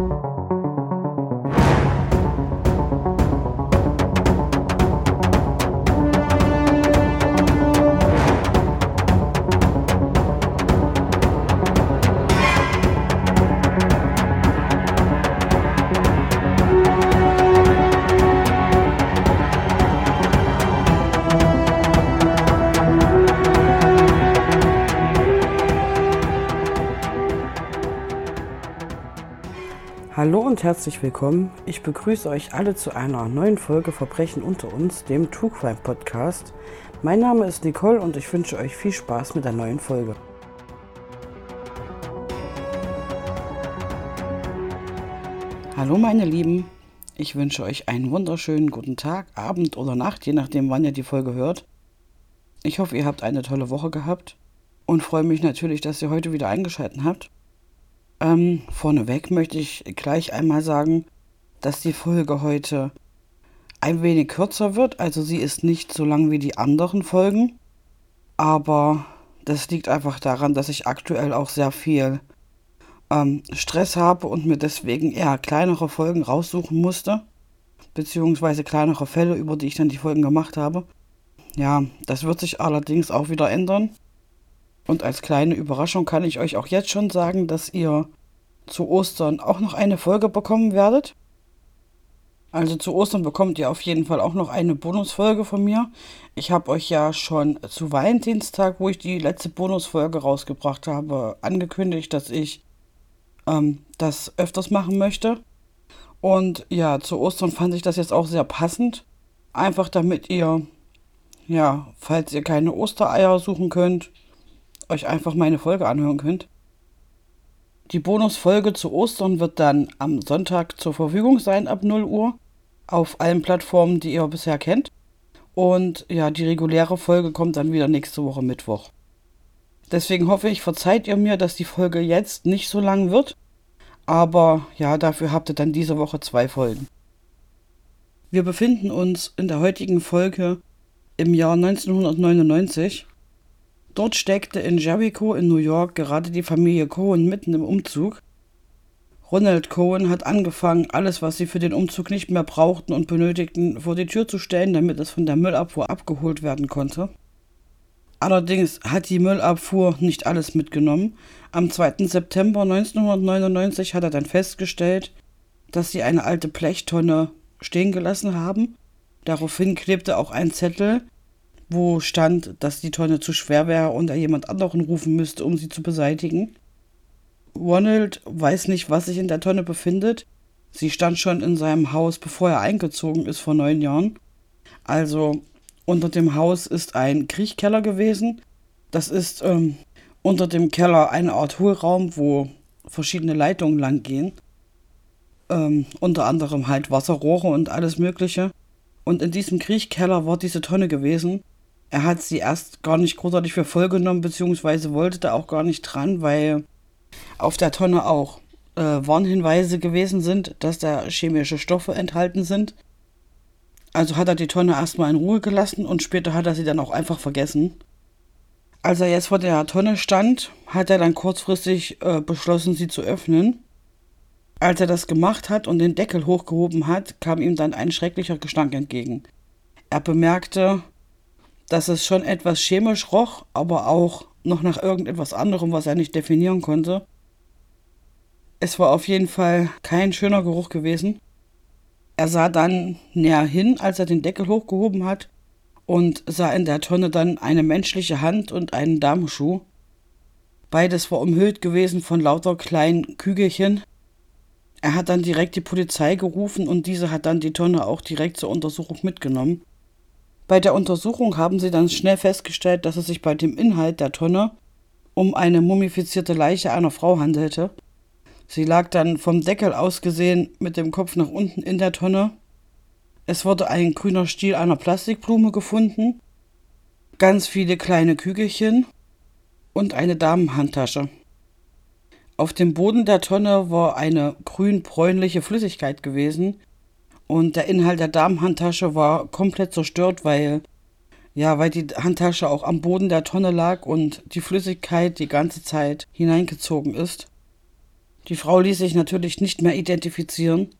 Hallo und herzlich willkommen. Ich begrüße euch alle zu einer neuen Folge Verbrechen unter uns, dem True Crime Podcast. Mein Name ist Nicole und ich wünsche euch viel Spaß mit der neuen Folge. Hallo meine Lieben, ich wünsche euch einen wunderschönen guten Tag, Abend oder Nacht, je nachdem wann ihr die Folge hört. Ich hoffe, ihr habt eine tolle Woche gehabt und freue mich natürlich, dass ihr heute wieder eingeschaltet habt. Ähm, vorneweg möchte ich gleich einmal sagen, dass die Folge heute ein wenig kürzer wird. Also sie ist nicht so lang wie die anderen Folgen. Aber das liegt einfach daran, dass ich aktuell auch sehr viel ähm, Stress habe und mir deswegen eher kleinere Folgen raussuchen musste. Beziehungsweise kleinere Fälle, über die ich dann die Folgen gemacht habe. Ja, das wird sich allerdings auch wieder ändern. Und als kleine Überraschung kann ich euch auch jetzt schon sagen, dass ihr zu Ostern auch noch eine Folge bekommen werdet. Also zu Ostern bekommt ihr auf jeden Fall auch noch eine Bonusfolge von mir. Ich habe euch ja schon zu Valentinstag, wo ich die letzte Bonusfolge rausgebracht habe, angekündigt, dass ich ähm, das öfters machen möchte. Und ja, zu Ostern fand ich das jetzt auch sehr passend. Einfach damit ihr, ja, falls ihr keine Ostereier suchen könnt, euch einfach meine Folge anhören könnt. Die Bonusfolge zu Ostern wird dann am Sonntag zur Verfügung sein ab 0 Uhr auf allen Plattformen, die ihr bisher kennt. Und ja, die reguläre Folge kommt dann wieder nächste Woche Mittwoch. Deswegen hoffe ich, verzeiht ihr mir, dass die Folge jetzt nicht so lang wird. Aber ja, dafür habt ihr dann diese Woche zwei Folgen. Wir befinden uns in der heutigen Folge im Jahr 1999 Dort steckte in Jericho in New York gerade die Familie Cohen mitten im Umzug. Ronald Cohen hat angefangen, alles, was sie für den Umzug nicht mehr brauchten und benötigten, vor die Tür zu stellen, damit es von der Müllabfuhr abgeholt werden konnte. Allerdings hat die Müllabfuhr nicht alles mitgenommen. Am 2. September 1999 hat er dann festgestellt, dass sie eine alte Blechtonne stehen gelassen haben. Daraufhin klebte auch ein Zettel, wo stand, dass die Tonne zu schwer wäre und er jemand anderen rufen müsste, um sie zu beseitigen. Ronald weiß nicht, was sich in der Tonne befindet. Sie stand schon in seinem Haus, bevor er eingezogen ist vor neun Jahren. Also unter dem Haus ist ein Kriechkeller gewesen. Das ist ähm, unter dem Keller eine Art Hohlraum, wo verschiedene Leitungen lang gehen. Ähm, unter anderem halt Wasserrohre und alles Mögliche. Und in diesem Kriechkeller war diese Tonne gewesen. Er hat sie erst gar nicht großartig für voll genommen, beziehungsweise wollte da auch gar nicht dran, weil auf der Tonne auch äh, Warnhinweise gewesen sind, dass da chemische Stoffe enthalten sind. Also hat er die Tonne erstmal in Ruhe gelassen und später hat er sie dann auch einfach vergessen. Als er jetzt vor der Tonne stand, hat er dann kurzfristig äh, beschlossen, sie zu öffnen. Als er das gemacht hat und den Deckel hochgehoben hat, kam ihm dann ein schrecklicher Gestank entgegen. Er bemerkte, dass es schon etwas chemisch roch, aber auch noch nach irgendetwas anderem, was er nicht definieren konnte. Es war auf jeden Fall kein schöner Geruch gewesen. Er sah dann näher hin, als er den Deckel hochgehoben hat, und sah in der Tonne dann eine menschliche Hand und einen Damenschuh. Beides war umhüllt gewesen von lauter kleinen Kügelchen. Er hat dann direkt die Polizei gerufen und diese hat dann die Tonne auch direkt zur Untersuchung mitgenommen. Bei der Untersuchung haben sie dann schnell festgestellt, dass es sich bei dem Inhalt der Tonne um eine mumifizierte Leiche einer Frau handelte. Sie lag dann vom Deckel aus gesehen mit dem Kopf nach unten in der Tonne. Es wurde ein grüner Stiel einer Plastikblume gefunden, ganz viele kleine Kügelchen und eine Damenhandtasche. Auf dem Boden der Tonne war eine grün-bräunliche Flüssigkeit gewesen, und der Inhalt der Damenhandtasche war komplett zerstört, weil ja, weil die Handtasche auch am Boden der Tonne lag und die Flüssigkeit die ganze Zeit hineingezogen ist. Die Frau ließ sich natürlich nicht mehr identifizieren.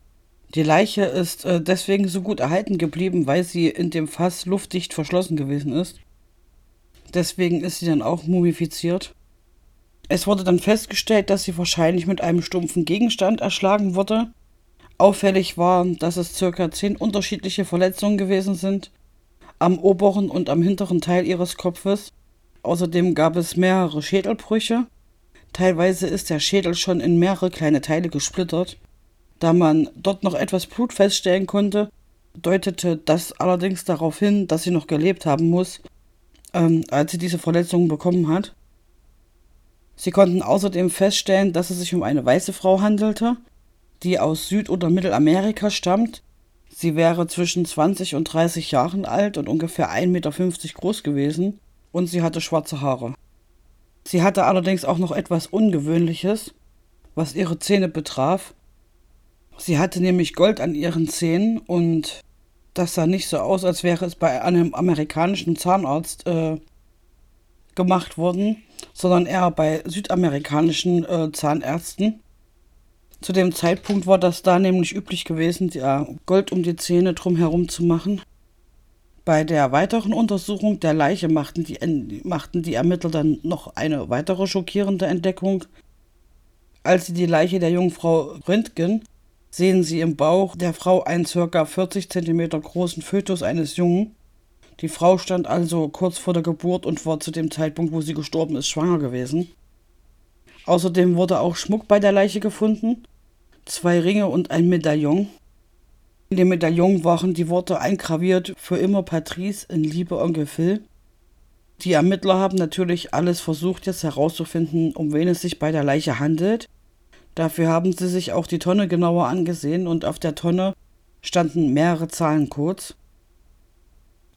Die Leiche ist äh, deswegen so gut erhalten geblieben, weil sie in dem Fass luftdicht verschlossen gewesen ist. Deswegen ist sie dann auch mumifiziert. Es wurde dann festgestellt, dass sie wahrscheinlich mit einem stumpfen Gegenstand erschlagen wurde. Auffällig war, dass es circa zehn unterschiedliche Verletzungen gewesen sind, am oberen und am hinteren Teil ihres Kopfes. Außerdem gab es mehrere Schädelbrüche. Teilweise ist der Schädel schon in mehrere kleine Teile gesplittert. Da man dort noch etwas Blut feststellen konnte, deutete das allerdings darauf hin, dass sie noch gelebt haben muss, ähm, als sie diese Verletzungen bekommen hat. Sie konnten außerdem feststellen, dass es sich um eine weiße Frau handelte, die aus Süd- oder Mittelamerika stammt. Sie wäre zwischen 20 und 30 Jahren alt und ungefähr 1,50 Meter groß gewesen und sie hatte schwarze Haare. Sie hatte allerdings auch noch etwas Ungewöhnliches, was ihre Zähne betraf. Sie hatte nämlich Gold an ihren Zähnen und das sah nicht so aus, als wäre es bei einem amerikanischen Zahnarzt äh, gemacht worden, sondern eher bei südamerikanischen äh, Zahnärzten. Zu dem Zeitpunkt war das da nämlich üblich gewesen, ja, Gold um die Zähne drumherum zu machen. Bei der weiteren Untersuchung der Leiche machten die, machten die Ermittler dann noch eine weitere schockierende Entdeckung. Als sie die Leiche der Jungfrau röntgen, sehen sie im Bauch der Frau einen ca. 40 cm großen Fötus eines Jungen. Die Frau stand also kurz vor der Geburt und war zu dem Zeitpunkt, wo sie gestorben ist, schwanger gewesen. Außerdem wurde auch Schmuck bei der Leiche gefunden, zwei Ringe und ein Medaillon. In dem Medaillon waren die Worte eingraviert für immer Patrice in Liebe Onkel Phil. Die Ermittler haben natürlich alles versucht, jetzt herauszufinden, um wen es sich bei der Leiche handelt. Dafür haben sie sich auch die Tonne genauer angesehen und auf der Tonne standen mehrere Zahlencodes.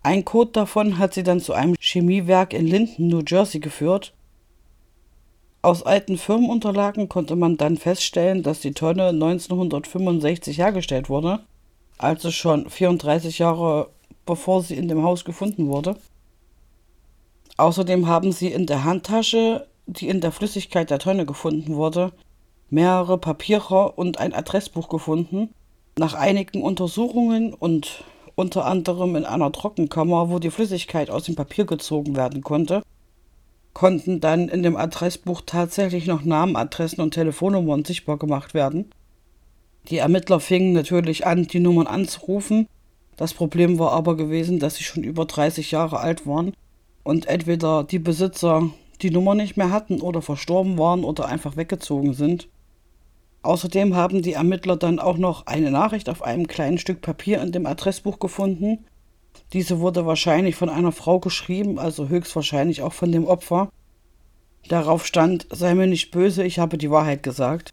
Ein Code davon hat sie dann zu einem Chemiewerk in Linden, New Jersey geführt. Aus alten Firmenunterlagen konnte man dann feststellen, dass die Tonne 1965 hergestellt wurde, also schon 34 Jahre bevor sie in dem Haus gefunden wurde. Außerdem haben sie in der Handtasche, die in der Flüssigkeit der Tonne gefunden wurde, mehrere Papiere und ein Adressbuch gefunden. Nach einigen Untersuchungen und unter anderem in einer Trockenkammer, wo die Flüssigkeit aus dem Papier gezogen werden konnte, konnten dann in dem Adressbuch tatsächlich noch Namen, Adressen und Telefonnummern sichtbar gemacht werden. Die Ermittler fingen natürlich an, die Nummern anzurufen. Das Problem war aber gewesen, dass sie schon über 30 Jahre alt waren und entweder die Besitzer die Nummer nicht mehr hatten oder verstorben waren oder einfach weggezogen sind. Außerdem haben die Ermittler dann auch noch eine Nachricht auf einem kleinen Stück Papier in dem Adressbuch gefunden. Diese wurde wahrscheinlich von einer Frau geschrieben, also höchstwahrscheinlich auch von dem Opfer. Darauf stand, sei mir nicht böse, ich habe die Wahrheit gesagt.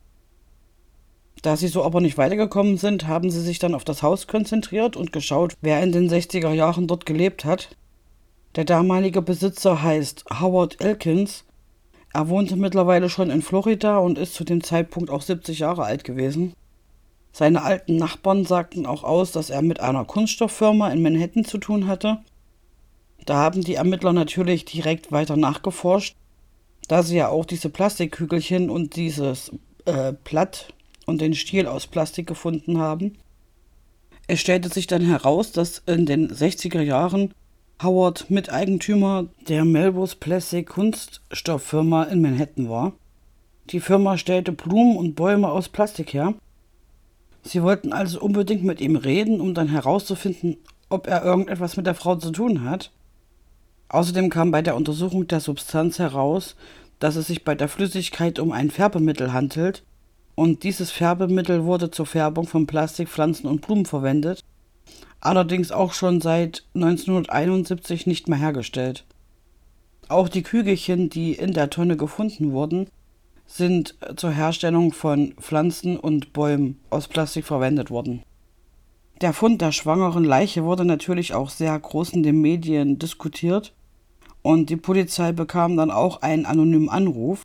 Da sie so aber nicht weitergekommen sind, haben sie sich dann auf das Haus konzentriert und geschaut, wer in den 60er Jahren dort gelebt hat. Der damalige Besitzer heißt Howard Elkins er wohnte mittlerweile schon in Florida und ist zu dem Zeitpunkt auch 70 Jahre alt gewesen. Seine alten Nachbarn sagten auch aus, dass er mit einer Kunststofffirma in Manhattan zu tun hatte. Da haben die Ermittler natürlich direkt weiter nachgeforscht, da sie ja auch diese Plastikkügelchen und dieses äh, Blatt und den Stiel aus Plastik gefunden haben. Es stellte sich dann heraus, dass in den 60er Jahren Howard Miteigentümer der Melrose Plastic Kunststofffirma in Manhattan war. Die Firma stellte Blumen und Bäume aus Plastik her. Sie wollten also unbedingt mit ihm reden, um dann herauszufinden, ob er irgendetwas mit der Frau zu tun hat. Außerdem kam bei der Untersuchung der Substanz heraus, dass es sich bei der Flüssigkeit um ein Färbemittel handelt, und dieses Färbemittel wurde zur Färbung von Plastik, Pflanzen und Blumen verwendet allerdings auch schon seit 1971 nicht mehr hergestellt. Auch die Kügelchen, die in der Tonne gefunden wurden, sind zur Herstellung von Pflanzen und Bäumen aus Plastik verwendet worden. Der Fund der schwangeren Leiche wurde natürlich auch sehr groß in den Medien diskutiert und die Polizei bekam dann auch einen anonymen Anruf.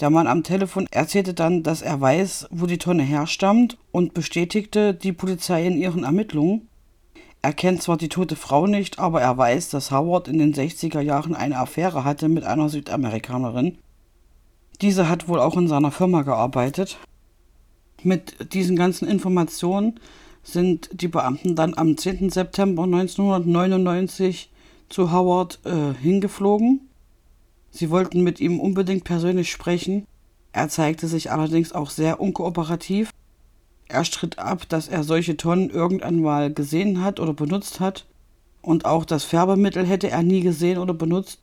Der Mann am Telefon erzählte dann, dass er weiß, wo die Tonne herstammt und bestätigte die Polizei in ihren Ermittlungen. Er kennt zwar die tote Frau nicht, aber er weiß, dass Howard in den 60er Jahren eine Affäre hatte mit einer Südamerikanerin. Diese hat wohl auch in seiner Firma gearbeitet. Mit diesen ganzen Informationen sind die Beamten dann am 10. September 1999 zu Howard äh, hingeflogen. Sie wollten mit ihm unbedingt persönlich sprechen. Er zeigte sich allerdings auch sehr unkooperativ. Er stritt ab, dass er solche Tonnen irgendwann mal gesehen hat oder benutzt hat. Und auch das Färbemittel hätte er nie gesehen oder benutzt.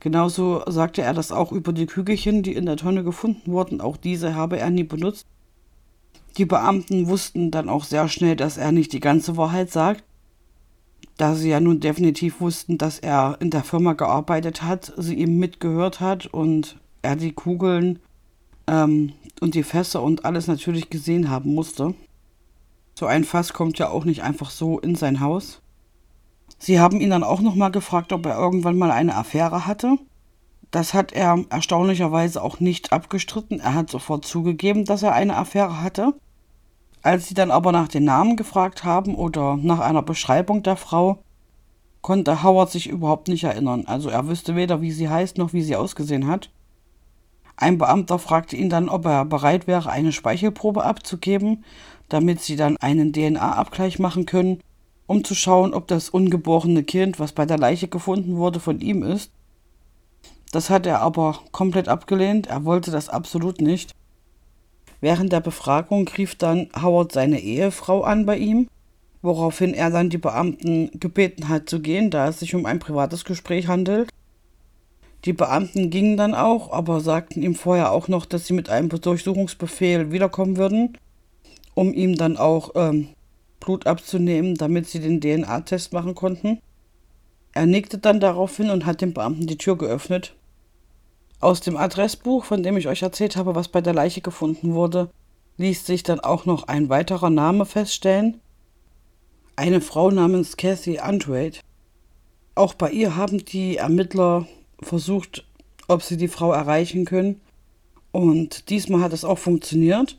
Genauso sagte er das auch über die Kügelchen, die in der Tonne gefunden wurden. Auch diese habe er nie benutzt. Die Beamten wussten dann auch sehr schnell, dass er nicht die ganze Wahrheit sagt, da sie ja nun definitiv wussten, dass er in der Firma gearbeitet hat, sie ihm mitgehört hat und er die Kugeln ähm, und die Fässer und alles natürlich gesehen haben musste. So ein Fass kommt ja auch nicht einfach so in sein Haus. Sie haben ihn dann auch nochmal gefragt, ob er irgendwann mal eine Affäre hatte. Das hat er erstaunlicherweise auch nicht abgestritten. Er hat sofort zugegeben, dass er eine Affäre hatte. Als sie dann aber nach den Namen gefragt haben oder nach einer Beschreibung der Frau, konnte Howard sich überhaupt nicht erinnern. Also er wüsste weder, wie sie heißt noch wie sie ausgesehen hat. Ein Beamter fragte ihn dann, ob er bereit wäre, eine Speichelprobe abzugeben, damit sie dann einen DNA-Abgleich machen können, um zu schauen, ob das ungeborene Kind, was bei der Leiche gefunden wurde, von ihm ist. Das hat er aber komplett abgelehnt, er wollte das absolut nicht. Während der Befragung rief dann Howard seine Ehefrau an bei ihm, woraufhin er dann die Beamten gebeten hat zu gehen, da es sich um ein privates Gespräch handelt. Die Beamten gingen dann auch, aber sagten ihm vorher auch noch, dass sie mit einem Durchsuchungsbefehl wiederkommen würden, um ihm dann auch ähm, Blut abzunehmen, damit sie den DNA-Test machen konnten. Er nickte dann daraufhin und hat dem Beamten die Tür geöffnet. Aus dem Adressbuch, von dem ich euch erzählt habe, was bei der Leiche gefunden wurde, ließ sich dann auch noch ein weiterer Name feststellen. Eine Frau namens Cathy Andrade. Auch bei ihr haben die Ermittler versucht, ob sie die Frau erreichen können. Und diesmal hat es auch funktioniert.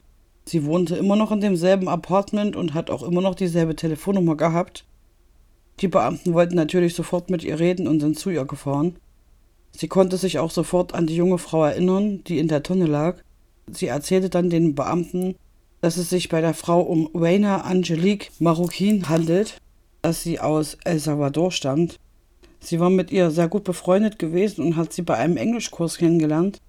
Sie wohnte immer noch in demselben Apartment und hat auch immer noch dieselbe Telefonnummer gehabt. Die Beamten wollten natürlich sofort mit ihr reden und sind zu ihr gefahren. Sie konnte sich auch sofort an die junge Frau erinnern, die in der Tonne lag. Sie erzählte dann den Beamten, dass es sich bei der Frau um Reina Angelique Marroquin handelt, dass sie aus El Salvador stammt. Sie war mit ihr sehr gut befreundet gewesen und hat sie bei einem Englischkurs kennengelernt.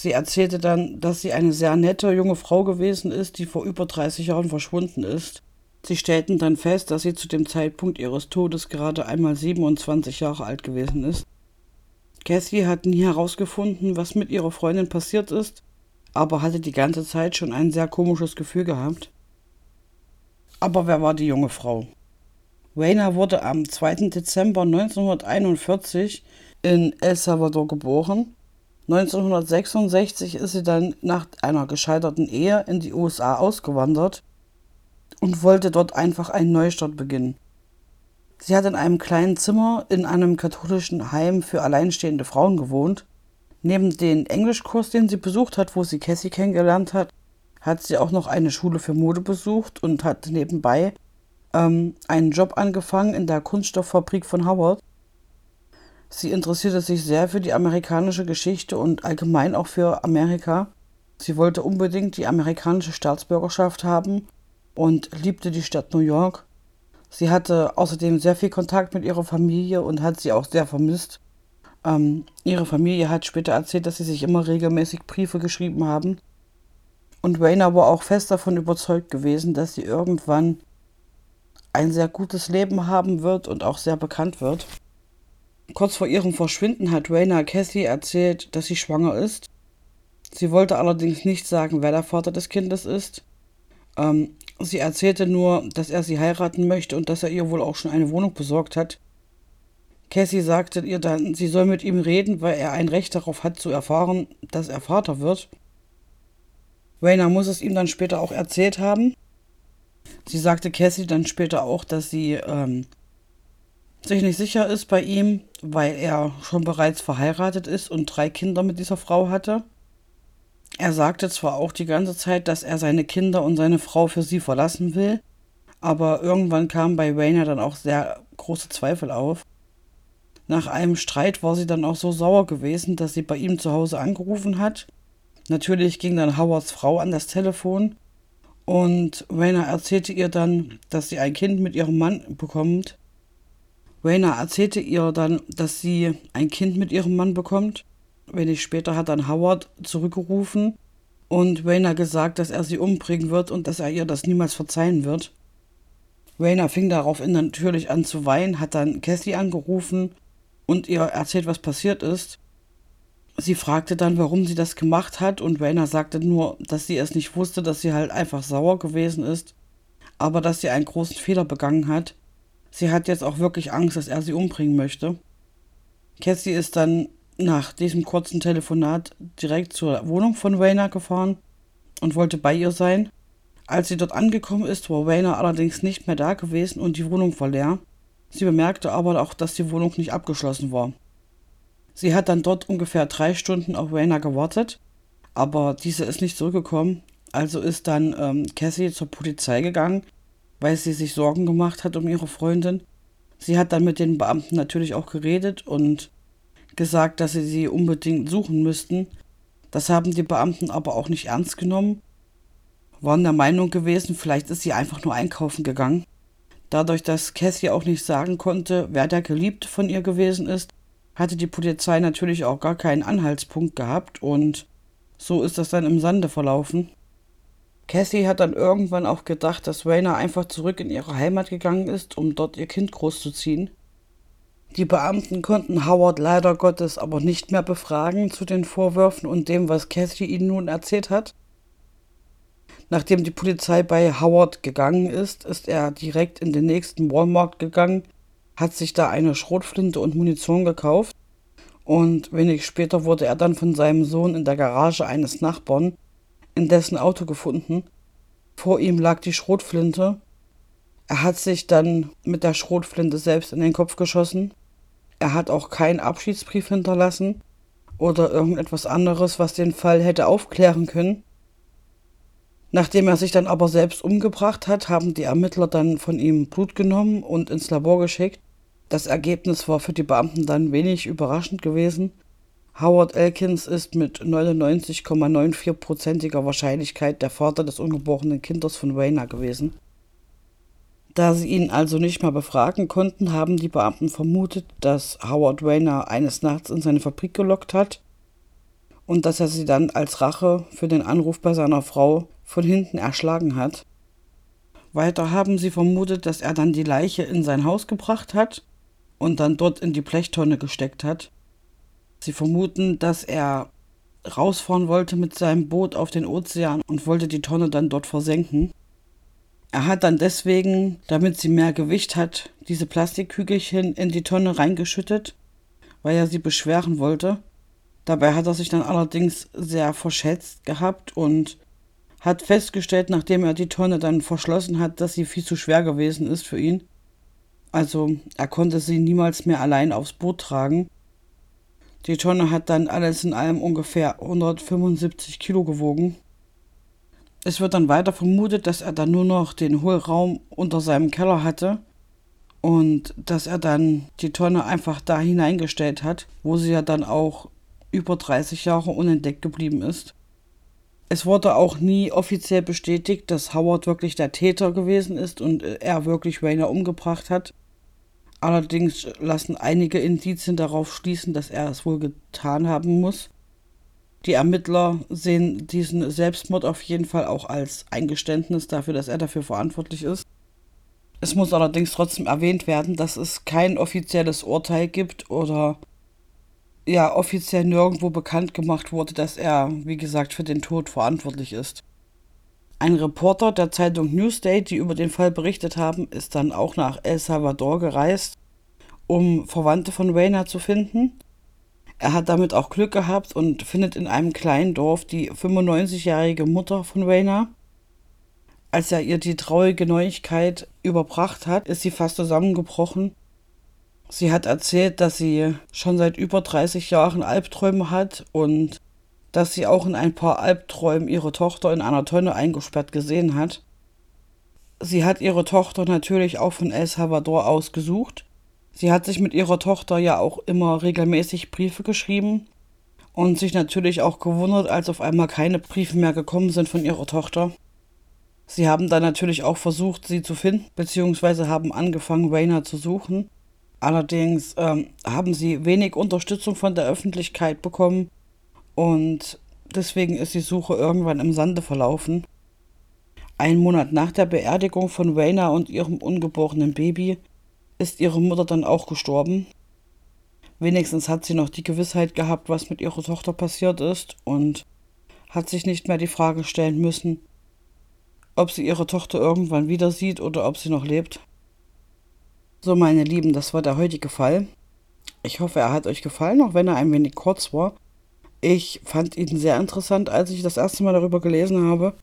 Sie erzählte dann, dass sie eine sehr nette junge Frau gewesen ist, die vor über 30 Jahren verschwunden ist. Sie stellten dann fest, dass sie zu dem Zeitpunkt ihres Todes gerade einmal 27 Jahre alt gewesen ist. Cassie hat nie herausgefunden, was mit ihrer Freundin passiert ist, aber hatte die ganze Zeit schon ein sehr komisches Gefühl gehabt. Aber wer war die junge Frau? Wayner wurde am 2. Dezember 1941 in El Salvador geboren. 1966 ist sie dann nach einer gescheiterten Ehe in die USA ausgewandert und wollte dort einfach einen Neustart beginnen. Sie hat in einem kleinen Zimmer in einem katholischen Heim für alleinstehende Frauen gewohnt. Neben dem Englischkurs, den sie besucht hat, wo sie Cassie kennengelernt hat, hat sie auch noch eine Schule für Mode besucht und hat nebenbei ähm, einen Job angefangen in der Kunststofffabrik von Howard. Sie interessierte sich sehr für die amerikanische Geschichte und allgemein auch für Amerika. Sie wollte unbedingt die amerikanische Staatsbürgerschaft haben und liebte die Stadt New York. Sie hatte außerdem sehr viel Kontakt mit ihrer Familie und hat sie auch sehr vermisst. Ähm, ihre Familie hat später erzählt, dass sie sich immer regelmäßig Briefe geschrieben haben. Und Rainer war auch fest davon überzeugt gewesen, dass sie irgendwann ein sehr gutes Leben haben wird und auch sehr bekannt wird. Kurz vor ihrem Verschwinden hat Rainer Cassie erzählt, dass sie schwanger ist. Sie wollte allerdings nicht sagen, wer der Vater des Kindes ist. Ähm, sie erzählte nur, dass er sie heiraten möchte und dass er ihr wohl auch schon eine Wohnung besorgt hat. Cassie sagte ihr dann, sie soll mit ihm reden, weil er ein Recht darauf hat zu erfahren, dass er Vater wird. Rainer muss es ihm dann später auch erzählt haben. Sie sagte Cassie dann später auch, dass sie ähm, sich nicht sicher ist bei ihm, weil er schon bereits verheiratet ist und drei Kinder mit dieser Frau hatte. Er sagte zwar auch die ganze Zeit, dass er seine Kinder und seine Frau für sie verlassen will, aber irgendwann kam bei Rainer dann auch sehr große Zweifel auf. Nach einem Streit war sie dann auch so sauer gewesen, dass sie bei ihm zu Hause angerufen hat. Natürlich ging dann Howards Frau an das Telefon Und Rainer erzählte ihr dann, dass sie ein Kind mit ihrem Mann bekommt. Rainer erzählte ihr dann, dass sie ein Kind mit ihrem Mann bekommt. Wenig später hat dann Howard zurückgerufen und Rainer gesagt, dass er sie umbringen wird und dass er ihr das niemals verzeihen wird. Rainer fing daraufhin natürlich an zu weinen, hat dann Cassie angerufen und ihr erzählt, was passiert ist. Sie fragte dann, warum sie das gemacht hat und Rainer sagte nur, dass sie es nicht wusste, dass sie halt einfach sauer gewesen ist, aber dass sie einen großen Fehler begangen hat. Sie hat jetzt auch wirklich Angst, dass er sie umbringen möchte. Cassie ist dann nach diesem kurzen Telefonat direkt zur Wohnung von Rainer gefahren und wollte bei ihr sein. Als sie dort angekommen ist, war Rainer allerdings nicht mehr da gewesen und die Wohnung war leer. Sie bemerkte aber auch, dass die Wohnung nicht abgeschlossen war. Sie hat dann dort ungefähr drei Stunden auf Rainer gewartet, aber diese ist nicht zurückgekommen. Also ist dann ähm, Cassie zur Polizei gegangen, weil sie sich Sorgen gemacht hat um ihre Freundin. Sie hat dann mit den Beamten natürlich auch geredet und gesagt, dass sie sie unbedingt suchen müssten. Das haben die Beamten aber auch nicht ernst genommen waren der Meinung gewesen, vielleicht ist sie einfach nur einkaufen gegangen. Dadurch, dass Cassie auch nicht sagen konnte, wer der Geliebte von ihr gewesen ist, hatte die Polizei natürlich auch gar keinen Anhaltspunkt gehabt und so ist das dann im Sande verlaufen. Cassie hat dann irgendwann auch gedacht, dass Rainer einfach zurück in ihre Heimat gegangen ist, um dort ihr Kind großzuziehen. Die Beamten konnten Howard leider Gottes aber nicht mehr befragen zu den Vorwürfen und dem, was Cassie ihnen nun erzählt hat. Nachdem die Polizei bei Howard gegangen ist, ist er direkt in den nächsten Walmart gegangen, hat sich da eine Schrotflinte und Munition gekauft und wenig später wurde er dann von seinem Sohn in der Garage eines Nachbarn in dessen Auto gefunden. Vor ihm lag die Schrotflinte. Er hat sich dann mit der Schrotflinte selbst in den Kopf geschossen. Er hat auch keinen Abschiedsbrief hinterlassen oder irgendetwas anderes, was den Fall hätte aufklären können. Nachdem er sich dann aber selbst umgebracht hat, haben die Ermittler dann von ihm Blut genommen und ins Labor geschickt. Das Ergebnis war für die Beamten dann wenig überraschend gewesen. Howard Elkins ist mit 99,94%iger Wahrscheinlichkeit der Vater des ungeborenen Kindes von Rainer gewesen. Da sie ihn also nicht mehr befragen konnten, haben die Beamten vermutet, dass Howard Rainer eines Nachts in seine Fabrik gelockt hat und dass er sie dann als Rache für den Anruf bei seiner Frau von hinten erschlagen hat. Weiter haben sie vermutet, dass er dann die Leiche in sein Haus gebracht hat und dann dort in die Blechtonne gesteckt hat. Sie vermuten, dass er rausfahren wollte mit seinem Boot auf den Ozean und wollte die Tonne dann dort versenken. Er hat dann deswegen, damit sie mehr Gewicht hat, diese Plastikkügelchen in die Tonne reingeschüttet, weil er sie beschweren wollte. Dabei hat er sich dann allerdings sehr verschätzt gehabt und hat festgestellt, nachdem er die Tonne dann verschlossen hat, dass sie viel zu schwer gewesen ist für ihn. Also er konnte sie niemals mehr allein aufs Boot tragen. Die Tonne hat dann alles in allem ungefähr 175 Kilo gewogen. Es wird dann weiter vermutet, dass er dann nur noch den Hohlraum unter seinem Keller hatte und dass er dann die Tonne einfach da hineingestellt hat, wo sie ja dann auch über 30 Jahre unentdeckt geblieben ist. Es wurde auch nie offiziell bestätigt, dass Howard wirklich der Täter gewesen ist und er wirklich Rainer umgebracht hat. Allerdings lassen einige Indizien darauf schließen, dass er es wohl getan haben muss. Die Ermittler sehen diesen Selbstmord auf jeden Fall auch als Eingeständnis dafür, dass er dafür verantwortlich ist. Es muss allerdings trotzdem erwähnt werden, dass es kein offizielles Urteil gibt oder ja offiziell nirgendwo bekannt gemacht wurde, dass er, wie gesagt, für den Tod verantwortlich ist. Ein Reporter der Zeitung Newsday, die über den Fall berichtet haben, ist dann auch nach El Salvador gereist, um Verwandte von Rayner zu finden. Er hat damit auch Glück gehabt und findet in einem kleinen Dorf die 95-jährige Mutter von Rayner. Als er ihr die traurige Neuigkeit überbracht hat, ist sie fast zusammengebrochen Sie hat erzählt, dass sie schon seit über 30 Jahren Albträume hat und dass sie auch in ein paar Albträumen ihre Tochter in einer Tonne eingesperrt gesehen hat. Sie hat ihre Tochter natürlich auch von El Salvador aus gesucht. Sie hat sich mit ihrer Tochter ja auch immer regelmäßig Briefe geschrieben und sich natürlich auch gewundert, als auf einmal keine Briefe mehr gekommen sind von ihrer Tochter. Sie haben dann natürlich auch versucht, sie zu finden, beziehungsweise haben angefangen, Rainer zu suchen. Allerdings ähm, haben sie wenig Unterstützung von der Öffentlichkeit bekommen und deswegen ist die Suche irgendwann im Sande verlaufen. Ein Monat nach der Beerdigung von Raina und ihrem ungeborenen Baby ist ihre Mutter dann auch gestorben. Wenigstens hat sie noch die Gewissheit gehabt, was mit ihrer Tochter passiert ist und hat sich nicht mehr die Frage stellen müssen, ob sie ihre Tochter irgendwann wieder sieht oder ob sie noch lebt. So, meine Lieben, das war der heutige Fall. Ich hoffe, er hat euch gefallen, auch wenn er ein wenig kurz war. Ich fand ihn sehr interessant, als ich das erste Mal darüber gelesen habe.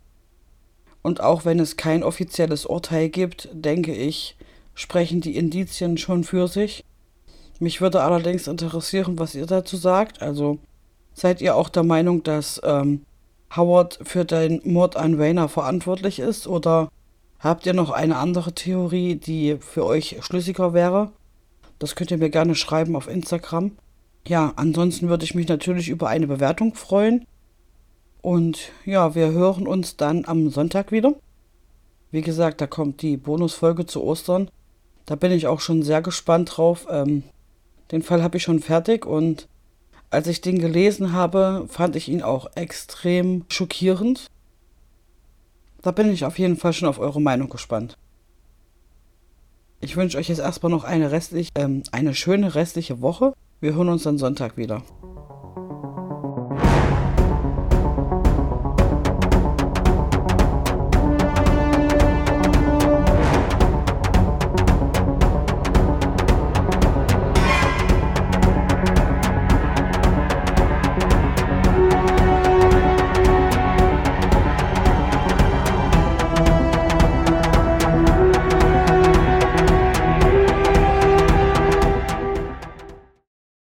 Und auch wenn es kein offizielles Urteil gibt, denke ich, sprechen die Indizien schon für sich. Mich würde allerdings interessieren, was ihr dazu sagt. Also seid ihr auch der Meinung, dass ähm, Howard für den Mord an Rainer verantwortlich ist oder Habt ihr noch eine andere Theorie, die für euch schlüssiger wäre? Das könnt ihr mir gerne schreiben auf Instagram. Ja, ansonsten würde ich mich natürlich über eine Bewertung freuen. Und ja, wir hören uns dann am Sonntag wieder. Wie gesagt, da kommt die Bonusfolge zu Ostern. Da bin ich auch schon sehr gespannt drauf. Ähm, den Fall habe ich schon fertig und als ich den gelesen habe, fand ich ihn auch extrem schockierend. Da bin ich auf jeden Fall schon auf eure Meinung gespannt. Ich wünsche euch jetzt erstmal noch eine restlich, ähm, eine schöne restliche Woche. Wir hören uns dann Sonntag wieder.